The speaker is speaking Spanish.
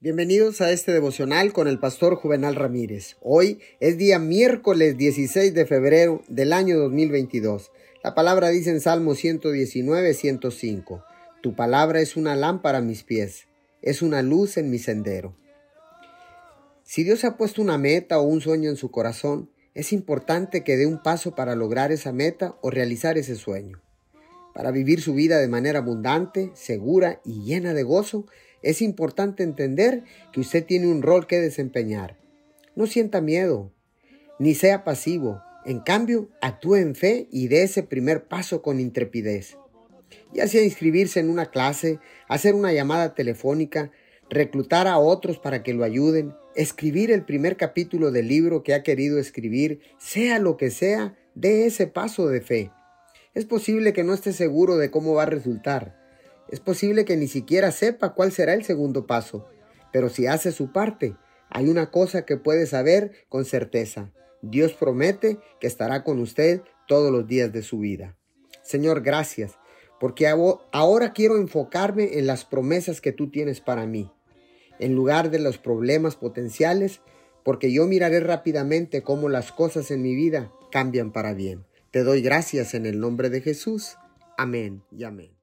Bienvenidos a este devocional con el pastor Juvenal Ramírez. Hoy es día miércoles 16 de febrero del año 2022. La palabra dice en Salmo 119, 105. Tu palabra es una lámpara a mis pies, es una luz en mi sendero. Si Dios ha puesto una meta o un sueño en su corazón, es importante que dé un paso para lograr esa meta o realizar ese sueño. Para vivir su vida de manera abundante, segura y llena de gozo, es importante entender que usted tiene un rol que desempeñar. No sienta miedo, ni sea pasivo. En cambio, actúe en fe y dé ese primer paso con intrepidez. Ya sea inscribirse en una clase, hacer una llamada telefónica, reclutar a otros para que lo ayuden, escribir el primer capítulo del libro que ha querido escribir, sea lo que sea, dé ese paso de fe. Es posible que no esté seguro de cómo va a resultar, es posible que ni siquiera sepa cuál será el segundo paso, pero si hace su parte, hay una cosa que puede saber con certeza. Dios promete que estará con usted todos los días de su vida. Señor, gracias, porque ahora quiero enfocarme en las promesas que tú tienes para mí, en lugar de los problemas potenciales, porque yo miraré rápidamente cómo las cosas en mi vida cambian para bien. Te doy gracias en el nombre de Jesús. Amén y amén.